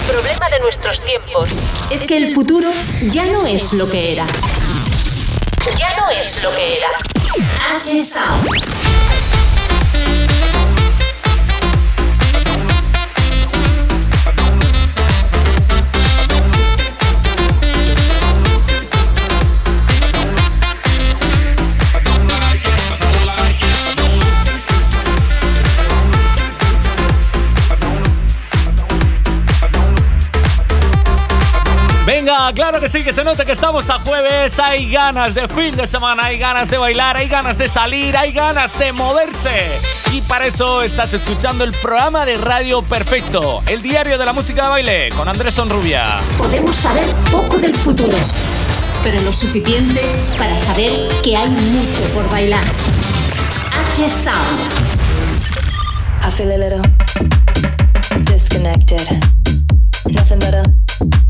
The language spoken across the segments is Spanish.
El problema de nuestros tiempos es que el futuro ya no es lo que era. Ya no es lo que era. H-Sound. Claro que sí, que se note que estamos a jueves. Hay ganas de fin de semana, hay ganas de bailar, hay ganas de salir, hay ganas de moverse. Y para eso estás escuchando el programa de Radio Perfecto, el diario de la música de baile, con Andrés Sonrubia. Podemos saber poco del futuro, pero lo suficiente para saber que hay mucho por bailar. H Sound. I feel a little disconnected. Nothing better.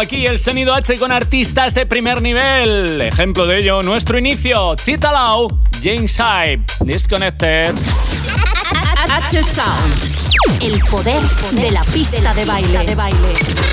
Aquí el sonido H con artistas de primer nivel. Ejemplo de ello, nuestro inicio, Tita Lau, James Hype, Disconnected. H Sound, el poder de la pista de baile.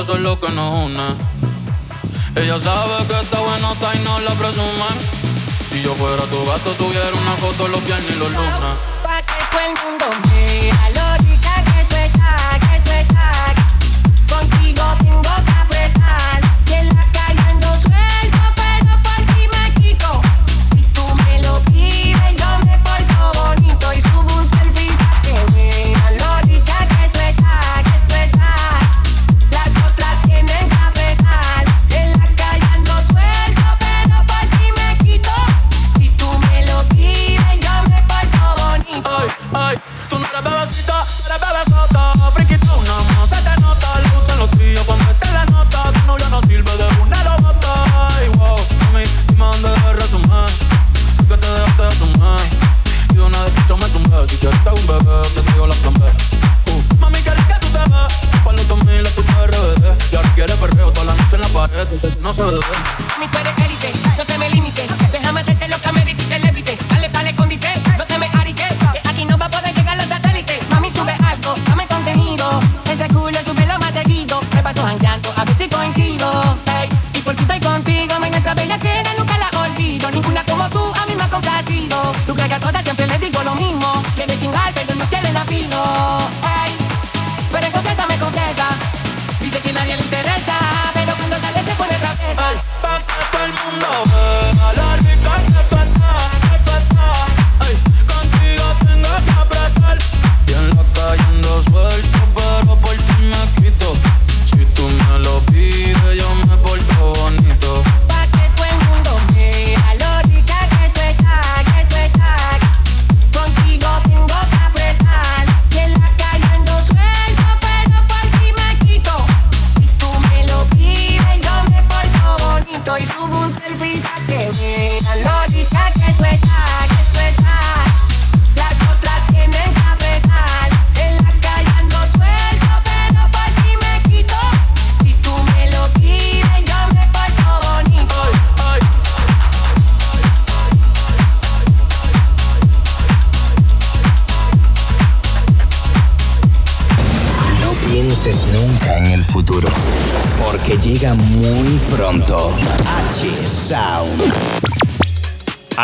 Pues eso es lo que nos une. Ella sabe que está bueno está y no la presume. Si yo fuera tu gato, tuviera una foto los viernes y los lunes. Pa' que todo el mundo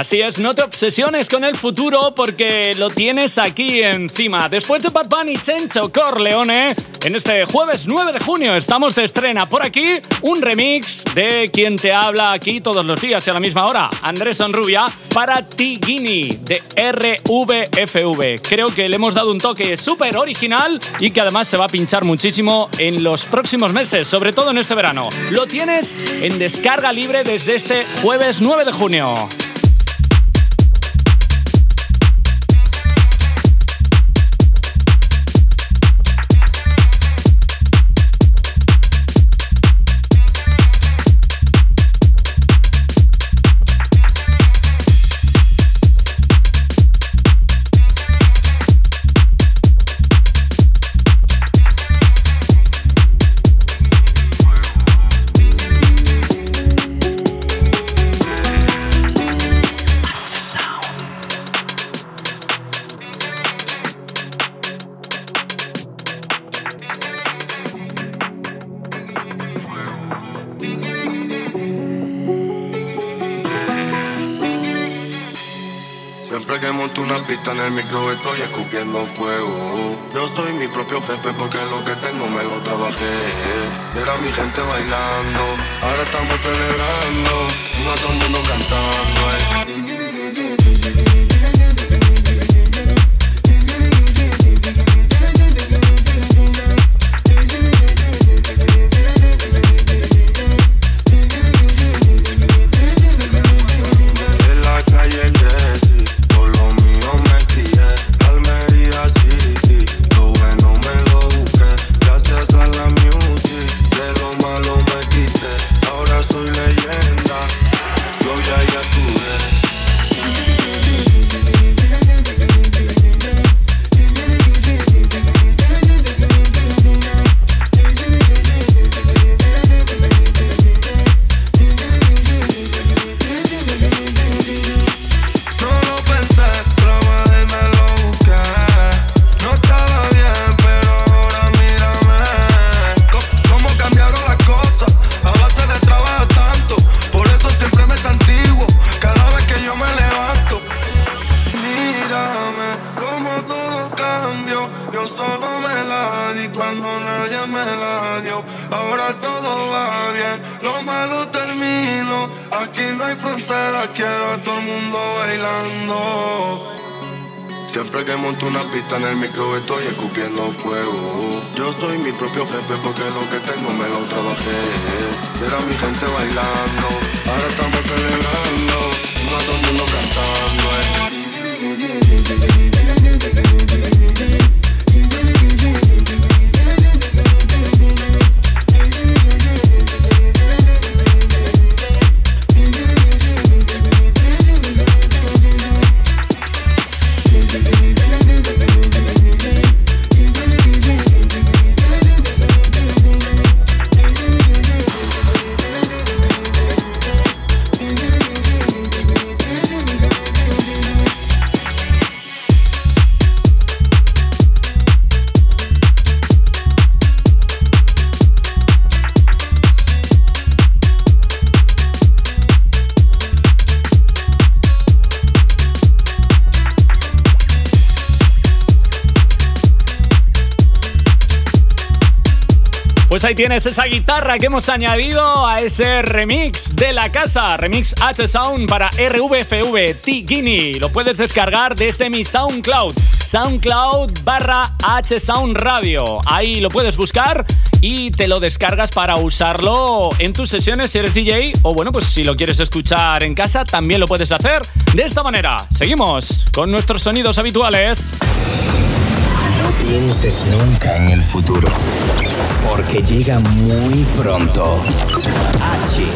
Así es, no te obsesiones con el futuro porque lo tienes aquí encima. Después de Bad Bunny, Chencho Corleone, en este jueves 9 de junio estamos de estrena por aquí un remix de quien te habla aquí todos los días y a la misma hora, Andrés Sonrubia, para Tigini de RVFV. Creo que le hemos dado un toque súper original y que además se va a pinchar muchísimo en los próximos meses, sobre todo en este verano. Lo tienes en descarga libre desde este jueves 9 de junio. en el micro estoy escupiendo fuego. Yo soy mi propio jefe porque lo que tengo me lo trabajé. Era mi gente bailando, ahora estamos celebrando, no todo el mundo cantando. Eh. Tienes esa guitarra que hemos añadido a ese remix de la casa, remix H Sound para RVFV T Lo puedes descargar desde mi SoundCloud, SoundCloud barra H Sound Radio. Ahí lo puedes buscar y te lo descargas para usarlo en tus sesiones si eres DJ o bueno, pues si lo quieres escuchar en casa también lo puedes hacer de esta manera. Seguimos con nuestros sonidos habituales. No pienses nunca en el futuro, porque llega muy pronto. H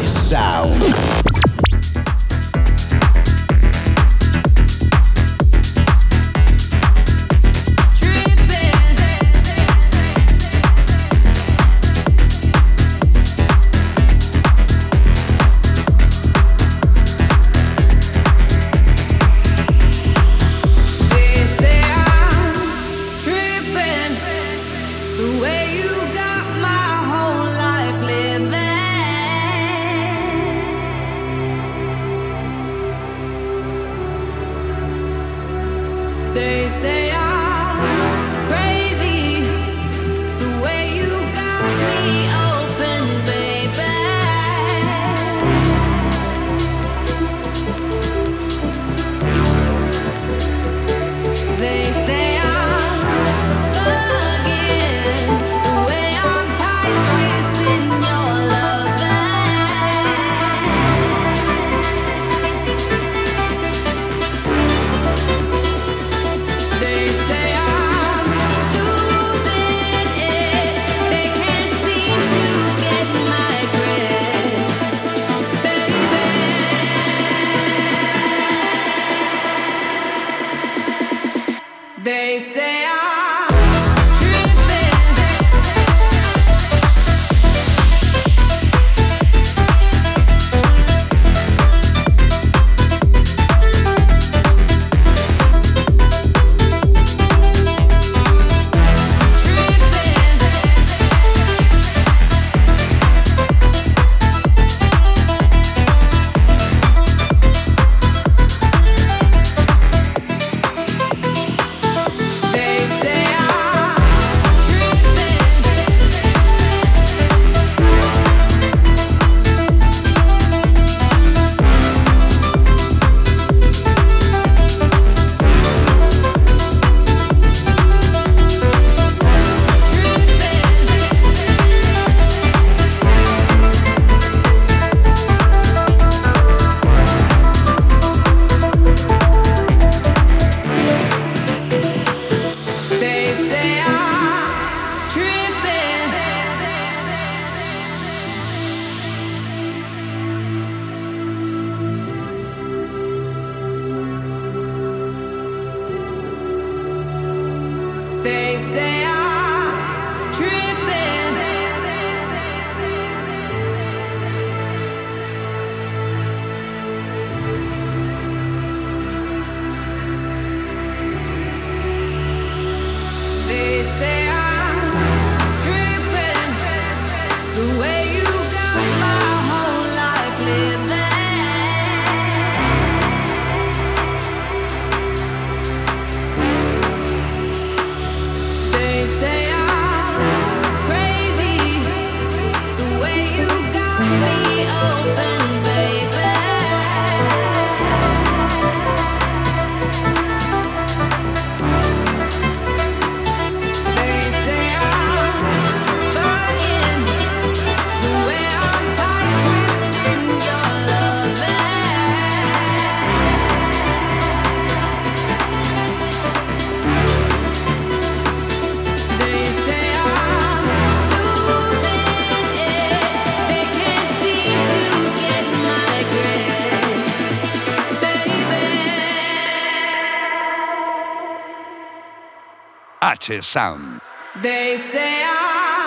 mighty sound. They say I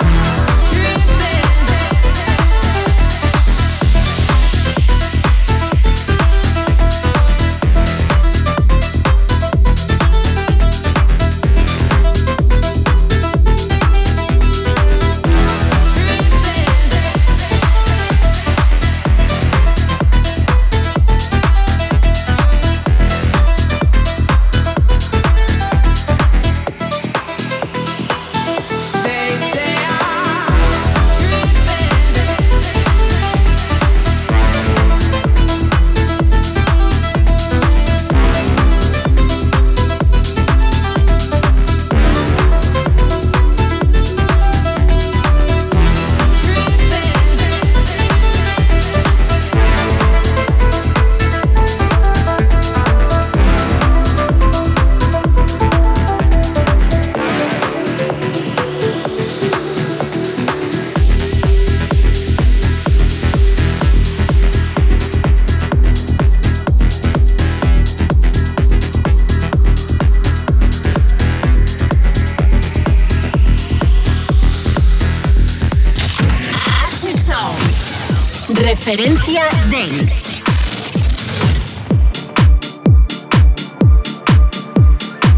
Referencia Dance.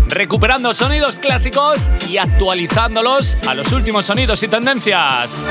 Recuperando sonidos clásicos y actualizándolos a los últimos sonidos y tendencias.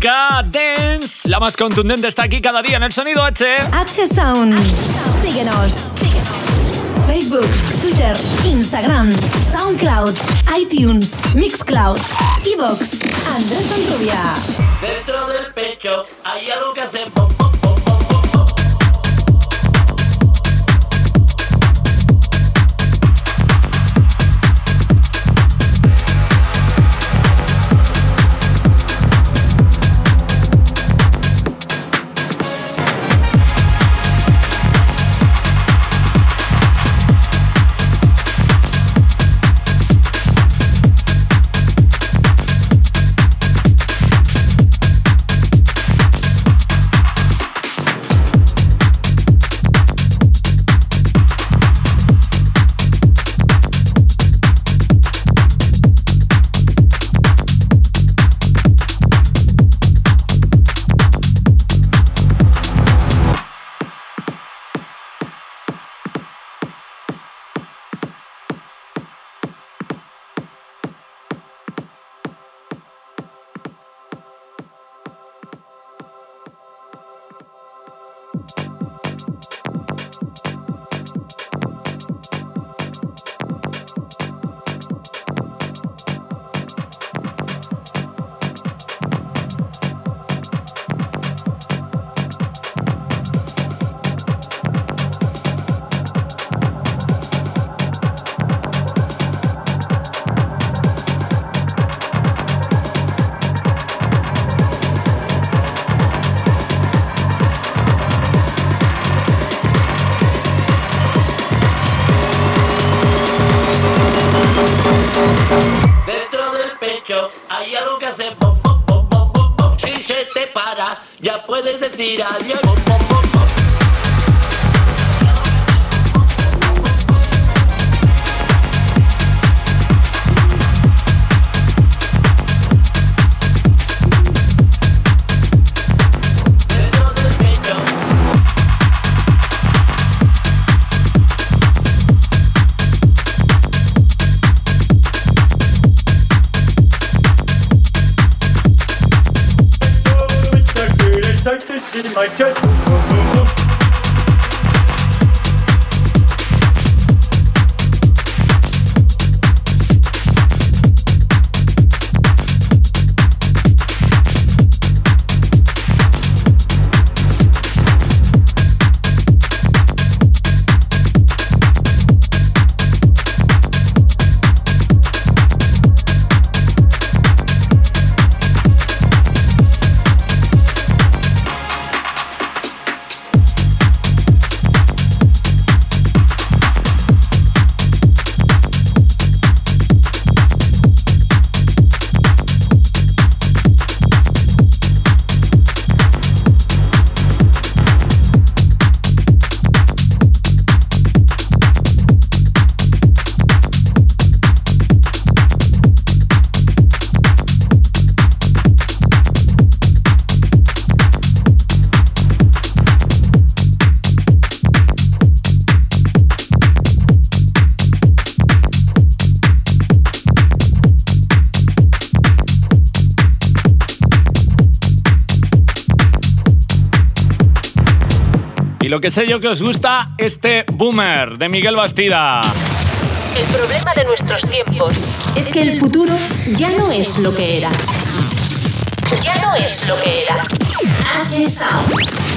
dance, la más contundente está aquí cada día en el sonido H. H Sound. Síguenos. Síguenos. Facebook, Twitter, Instagram, SoundCloud, iTunes, Mixcloud, Evox, Andrés Antubia. Dentro del pecho hay algo que hacemos lo que sé yo que os gusta, este boomer de Miguel Bastida. El problema de nuestros tiempos es que el futuro ya no es lo que era. Ya no es lo que era. H-Sound.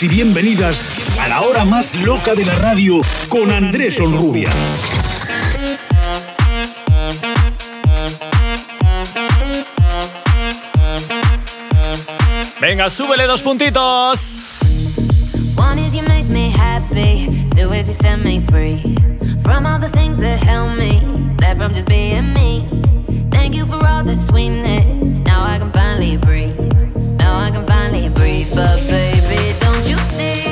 bienvenidos y bienvenidas a la hora más loca de la radio con Andrés Onrubia. Venga, súbele dos puntitos. One is you make me happy, two is you set me free from all the things that help me, that from just being me. Thank you for all the sweetness. Now I can finally breathe. Now I can finally breathe, but baby. see.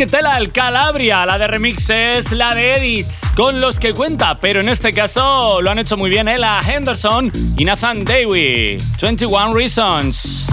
¿qué tal al Calabria? La de remixes, la de edits, con los que cuenta, pero en este caso lo han hecho muy bien ¿eh? Ella Henderson y Nathan Dewey. 21 Reasons.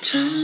time.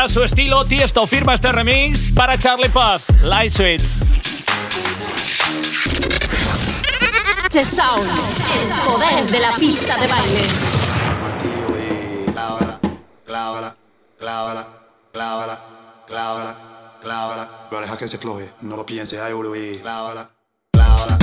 a su estilo, Tiesto firma este remix para Charlie Puth, Light Switch. Sound, el poder de la pista de baile. Clávala, clávala, clávala, clávala, clávala, clávala. Pero deja que se floje, no lo piense, ay, Clávala, clávala.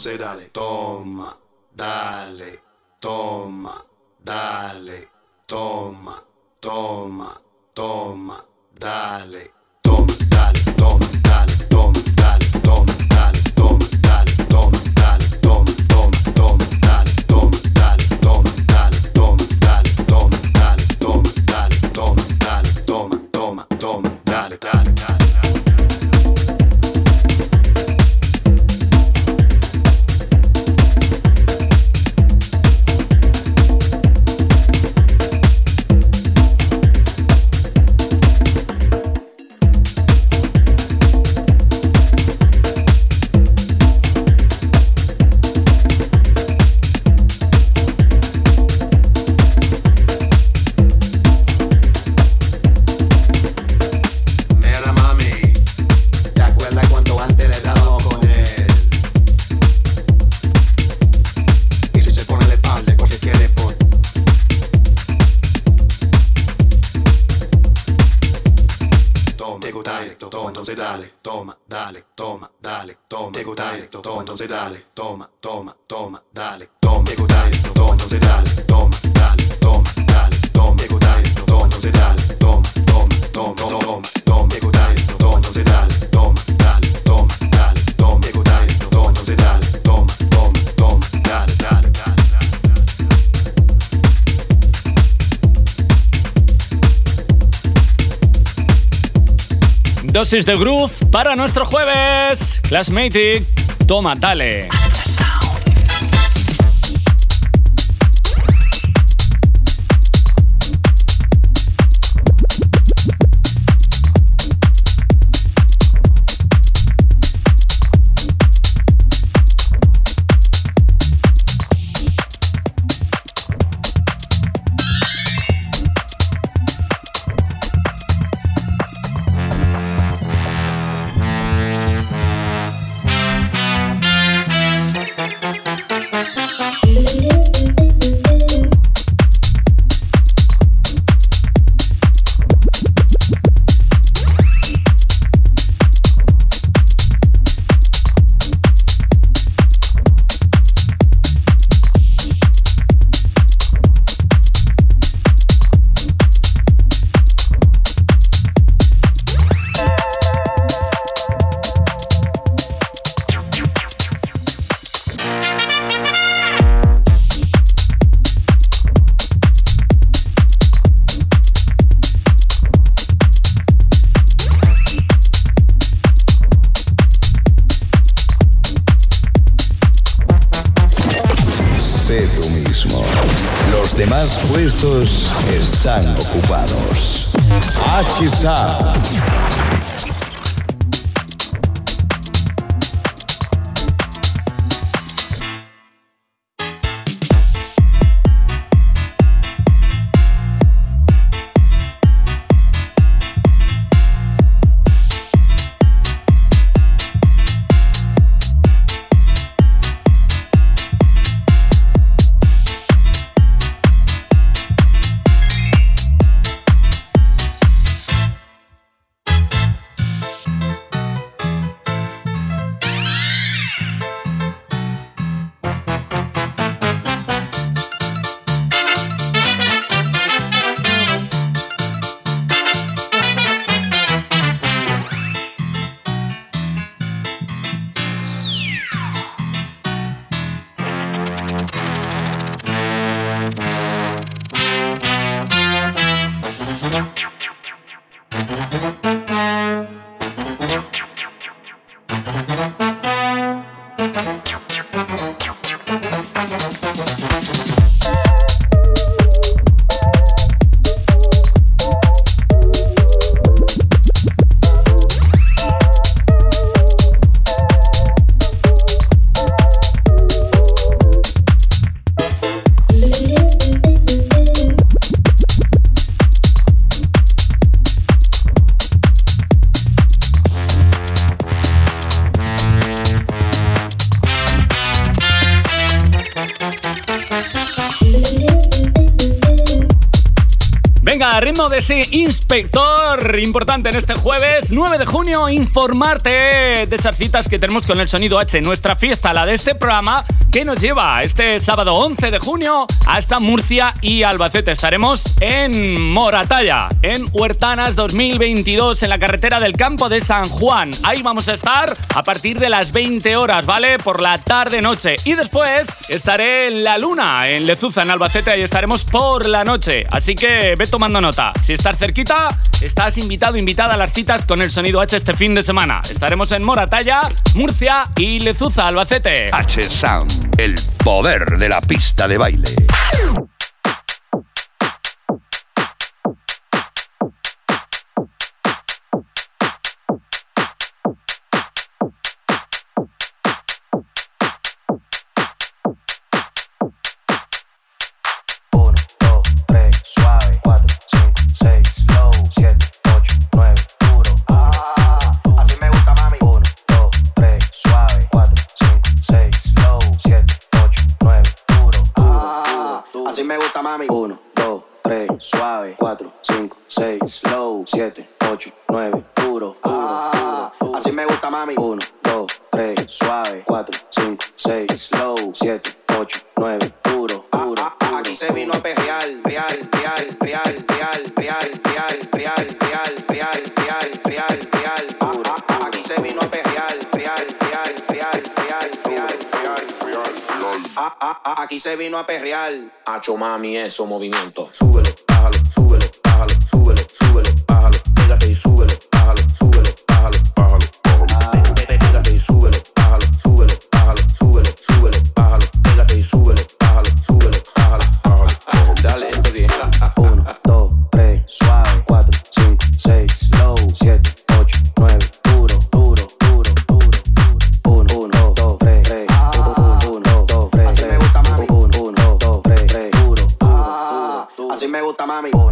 entonces dale, toma, dale, toma, dale, toma, toma, toma, dale. dosis de groove para nuestro jueves. Classmatic, toma, dale. Importante en este jueves 9 de junio, informarte de esas citas que tenemos con el sonido H, nuestra fiesta, la de este programa, que nos lleva este sábado 11 de junio hasta Murcia y Albacete. Estaremos en Moratalla, en Huertanas 2022, en la carretera del campo de San Juan. Ahí vamos a estar a partir de las 20 horas, ¿vale? Por la tarde-noche. Y después estaré en La Luna, en Lezuza, en Albacete, ahí estaremos por la noche. Así que ve tomando nota. Si estás cerquita, estás invitado, invitada a las citas con el sonido H este fin de semana. Estaremos en Moratalla, Murcia y Lezuza, Albacete. H Sound, el poder de la pista de baile. 6, low, 7, 8, 9, duro. Ah, así me gusta, mami. 1, 2, 3, suave, 4, 5, 6, low, 7, 8, 9, duro, duro. Aquí se vino a perrear, real, real, real, real, real, real, real, real, real, real, real, real, duro. Aquí se vino a perrear, real, real, real, real, real, real, real, Ah, ah, ah, Aquí se vino a perrear. Hacho mami, eso movimiento. Súbelo, bájalo, súbelo, bájale, súbele, súbele, bájale, pégate y súbele, bájale, súbele, bájale, bájale, bájale. Pégate y súbele, bájale, súbele, bájale, súbele, súbele, bájale, pégate y súbele, bájale, súbele, bájale, bájale. Dale, esto sí. Uno, dos, tres, suave, cuatro, cinco, seis, low, siete, ocho, nueve. mami.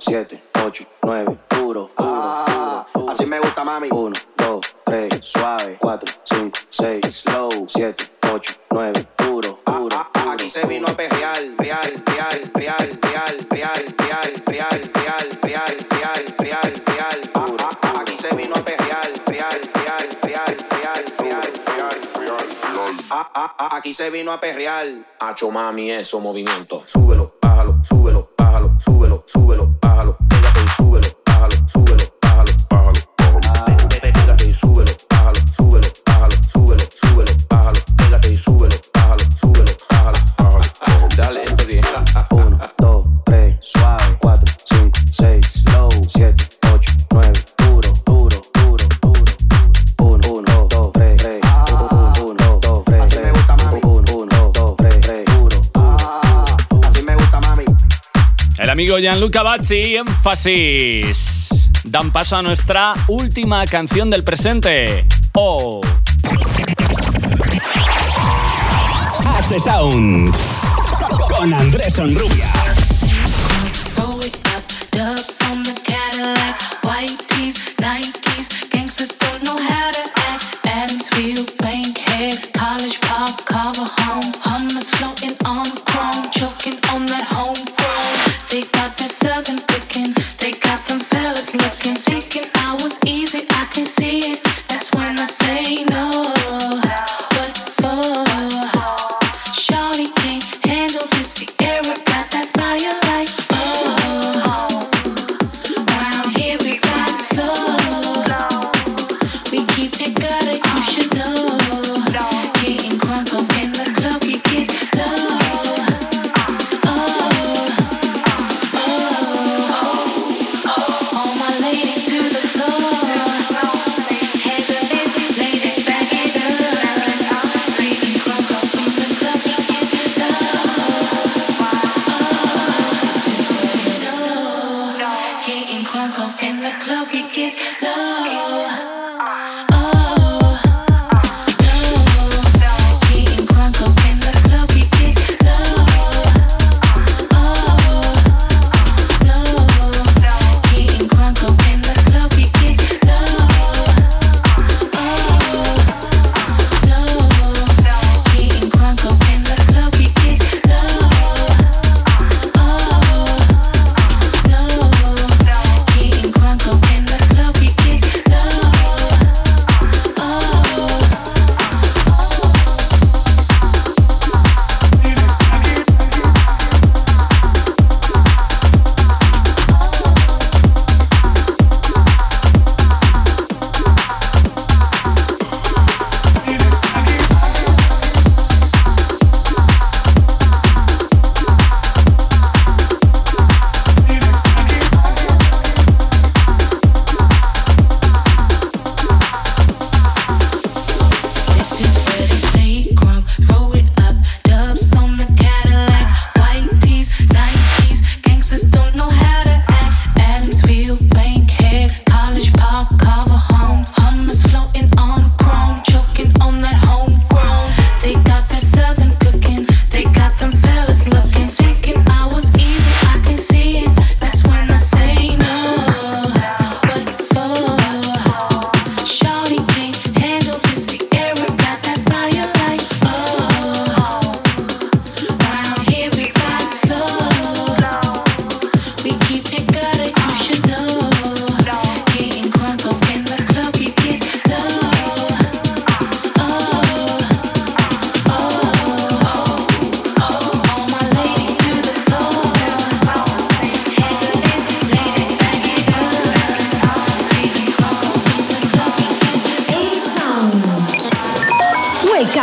6, low, 7, 8, 9, duro, duro. Así me gusta, mami. 1, 2, 3, suave, 4, 5, 6, low, 7, 8, 9, duro, duro. Aquí se vino a perrear, real, real, real, real, real, real, real, real, real, real, real, real, duro. Aquí se vino a perrear, real, real, real, real, real, real, real. Aquí se vino a perrear. Hacho mami, eso movimiento. Súbelo, bájalo, súbelo, súbelo, súbelo, bájalo. Pégate y súbelo, bájalo, súbelo, Gianluca Bazzi, énfasis. Dan paso a nuestra última canción del presente. Oh. H Sound con Andrés Onrubia.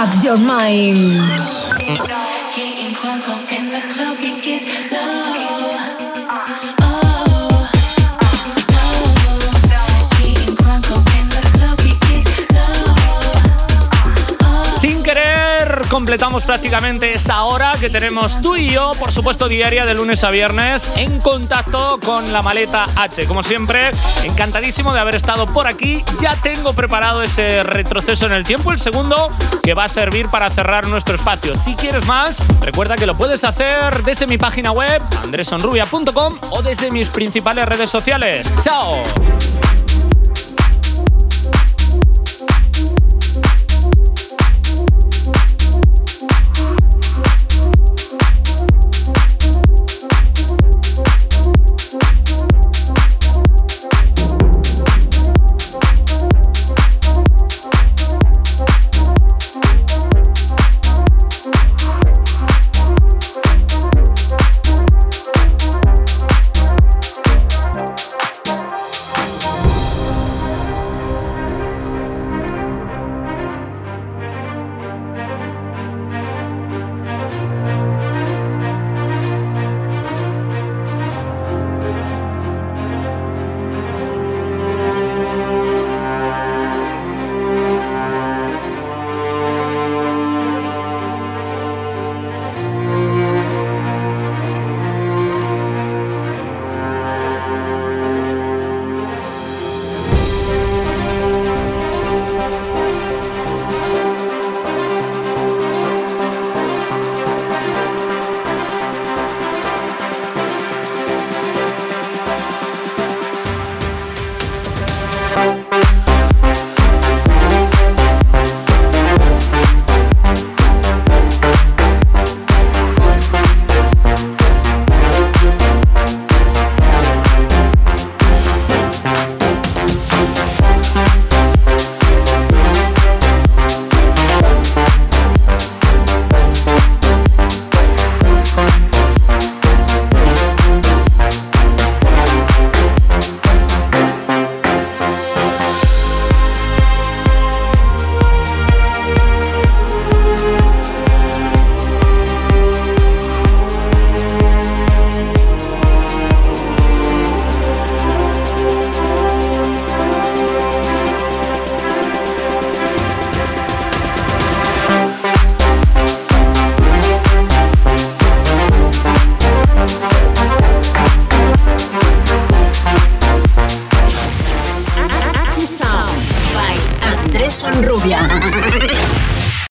Up Your Mind. Completamos prácticamente esa hora que tenemos tú y yo, por supuesto, diaria de lunes a viernes, en contacto con la maleta H. Como siempre, encantadísimo de haber estado por aquí. Ya tengo preparado ese retroceso en el tiempo, el segundo, que va a servir para cerrar nuestro espacio. Si quieres más, recuerda que lo puedes hacer desde mi página web, andresonrubia.com o desde mis principales redes sociales. ¡Chao!